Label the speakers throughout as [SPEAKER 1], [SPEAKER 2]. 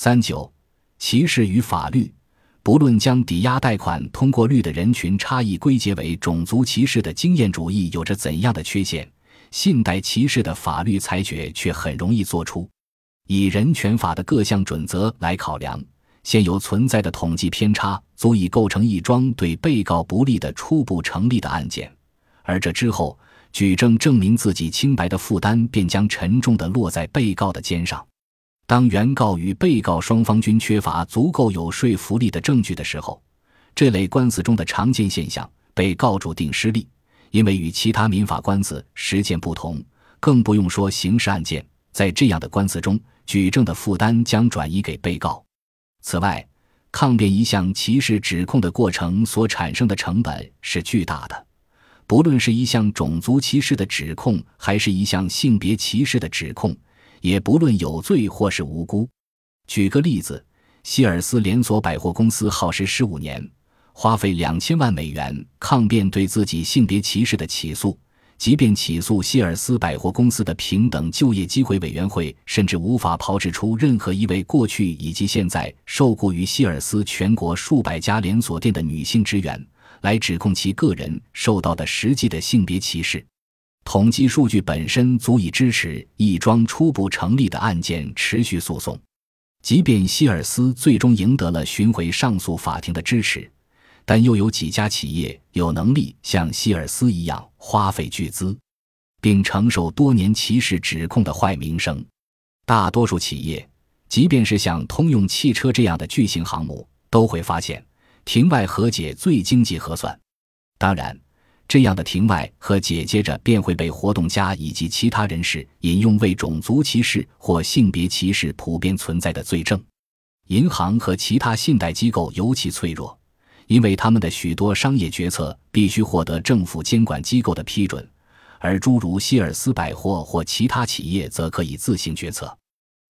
[SPEAKER 1] 三九，歧视与法律。不论将抵押贷款通过率的人群差异归结为种族歧视的经验主义有着怎样的缺陷，信贷歧视的法律裁决却很容易做出。以人权法的各项准则来考量，现有存在的统计偏差足以构成一桩对被告不利的初步成立的案件，而这之后举证证明自己清白的负担便将沉重地落在被告的肩上。当原告与被告双方均缺乏足够有说服力的证据的时候，这类官司中的常见现象被告注定失利，因为与其他民法官司实践不同，更不用说刑事案件，在这样的官司中，举证的负担将转移给被告。此外，抗辩一项歧视指控的过程所产生的成本是巨大的，不论是一项种族歧视的指控，还是一项性别歧视的指控。也不论有罪或是无辜。举个例子，希尔斯连锁百货公司耗时十五年，花费两千万美元抗辩对自己性别歧视的起诉。即便起诉希尔斯百货公司的平等就业机会委员会，甚至无法炮制出任何一位过去以及现在受雇于希尔斯全国数百家连锁店的女性职员，来指控其个人受到的实际的性别歧视。统计数据本身足以支持一桩初步成立的案件持续诉讼，即便希尔斯最终赢得了巡回上诉法庭的支持，但又有几家企业有能力像希尔斯一样花费巨资，并承受多年歧视指控的坏名声？大多数企业，即便是像通用汽车这样的巨型航母，都会发现庭外和解最经济核算。当然。这样的庭外和解接着便会被活动家以及其他人士引用为种族歧视或性别歧视普遍存在的罪证。银行和其他信贷机构尤其脆弱，因为他们的许多商业决策必须获得政府监管机构的批准，而诸如希尔斯百货或其他企业则可以自行决策。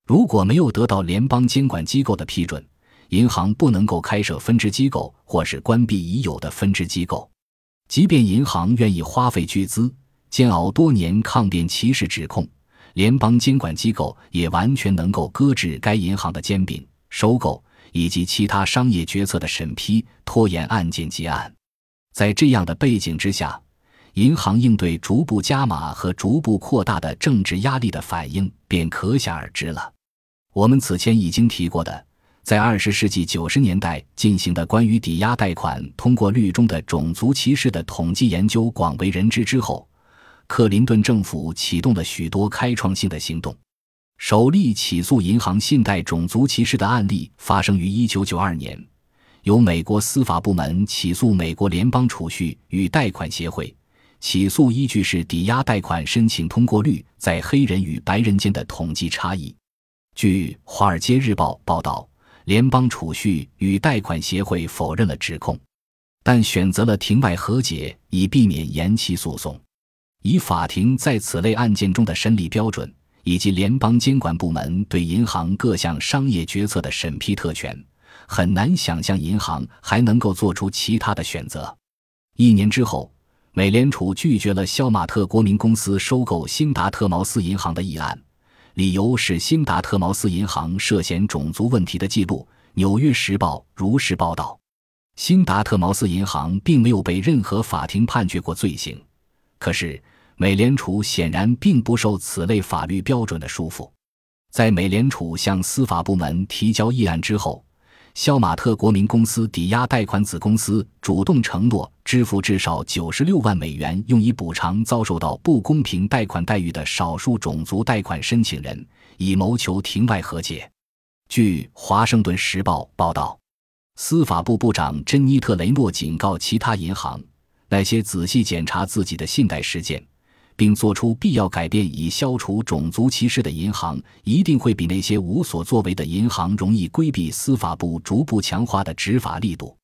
[SPEAKER 1] 如果没有得到联邦监管机构的批准，银行不能够开设分支机构或是关闭已有的分支机构。即便银行愿意花费巨资、煎熬多年抗辩歧视指控，联邦监管机构也完全能够搁置该银行的兼并、收购以及其他商业决策的审批，拖延案件结案。在这样的背景之下，银行应对逐步加码和逐步扩大的政治压力的反应便可想而知了。我们此前已经提过的。在二十世纪九十年代进行的关于抵押贷款通过率中的种族歧视的统计研究广为人知之后，克林顿政府启动了许多开创性的行动。首例起诉银行信贷种族歧视的案例发生于一九九二年，由美国司法部门起诉美国联邦储蓄与贷款协会，起诉依据是抵押贷款申请通过率在黑人与白人间的统计差异。据《华尔街日报》报道。联邦储蓄与贷款协会否认了指控，但选择了庭外和解，以避免延期诉讼。以法庭在此类案件中的审理标准，以及联邦监管部门对银行各项商业决策的审批特权，很难想象银行还能够做出其他的选择。一年之后，美联储拒绝了肖马特国民公司收购辛达特茅斯银行的议案。理由是辛达特茅斯银行涉嫌种族问题的记录，《纽约时报》如实报道。辛达特茅斯银行并没有被任何法庭判决过罪行，可是美联储显然并不受此类法律标准的束缚。在美联储向司法部门提交议案之后。肖马特国民公司抵押贷款子公司主动承诺支付至少九十六万美元，用以补偿遭受到不公平贷款待遇的少数种族贷款申请人，以谋求庭外和解。据《华盛顿时报》报道，司法部部长珍妮特·雷诺警告其他银行，那些仔细检查自己的信贷事件。并做出必要改变以消除种族歧视的银行，一定会比那些无所作为的银行容易规避司法部逐步强化的执法力度。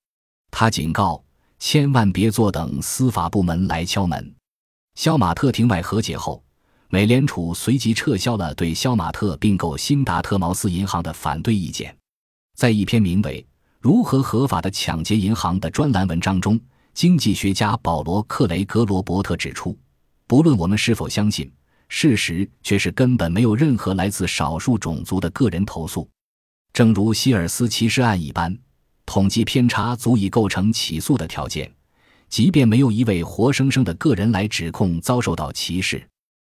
[SPEAKER 1] 他警告：千万别坐等司法部门来敲门。肖马特庭外和解后，美联储随即撤销了对肖马特并购辛达特茅斯银行的反对意见。在一篇名为《如何合法的抢劫银行》的专栏文章中，经济学家保罗·克雷格罗伯特指出。不论我们是否相信，事实却是根本没有任何来自少数种族的个人投诉。正如希尔斯歧视案一般，统计偏差足以构成起诉的条件，即便没有一位活生生的个人来指控遭受到歧视。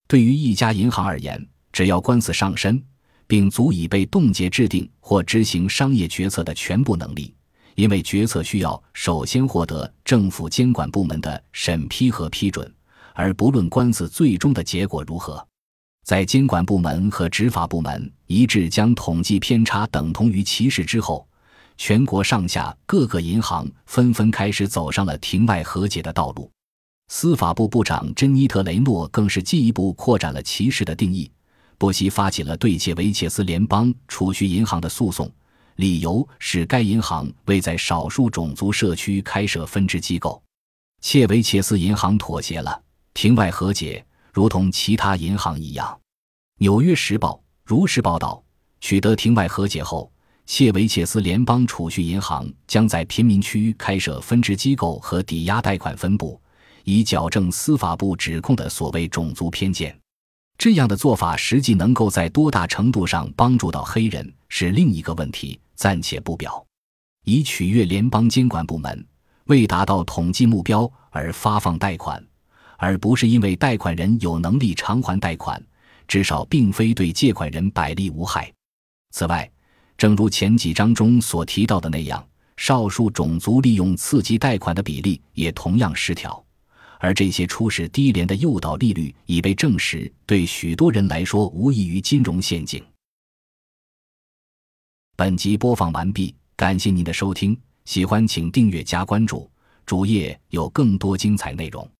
[SPEAKER 1] 对于一家银行而言，只要官司上身，并足以被冻结制定或执行商业决策的全部能力，因为决策需要首先获得政府监管部门的审批和批准，而不论官司最终的结果如何。在监管部门和执法部门一致将统计偏差等同于歧视之后，全国上下各个银行纷纷开始走上了庭外和解的道路。司法部部长珍妮特·雷诺更是进一步扩展了歧视的定义，不惜发起了对切维切斯联邦储蓄银行的诉讼，理由是该银行未在少数种族社区开设分支机构。切维切斯银行妥协了，庭外和解。如同其他银行一样，《纽约时报》如实报道：取得庭外和解后，谢维切斯联邦储蓄银行将在贫民区开设分支机构和抵押贷款分部，以矫正司法部指控的所谓种族偏见。这样的做法实际能够在多大程度上帮助到黑人，是另一个问题，暂且不表。以取悦联邦监管部门，为达到统计目标而发放贷款。而不是因为贷款人有能力偿还贷款，至少并非对借款人百利无害。此外，正如前几章中所提到的那样，少数种族利用刺激贷款的比例也同样失调，而这些初始低廉的诱导利率已被证实对许多人来说无异于金融陷阱。本集播放完毕，感谢您的收听，喜欢请订阅加关注，主页有更多精彩内容。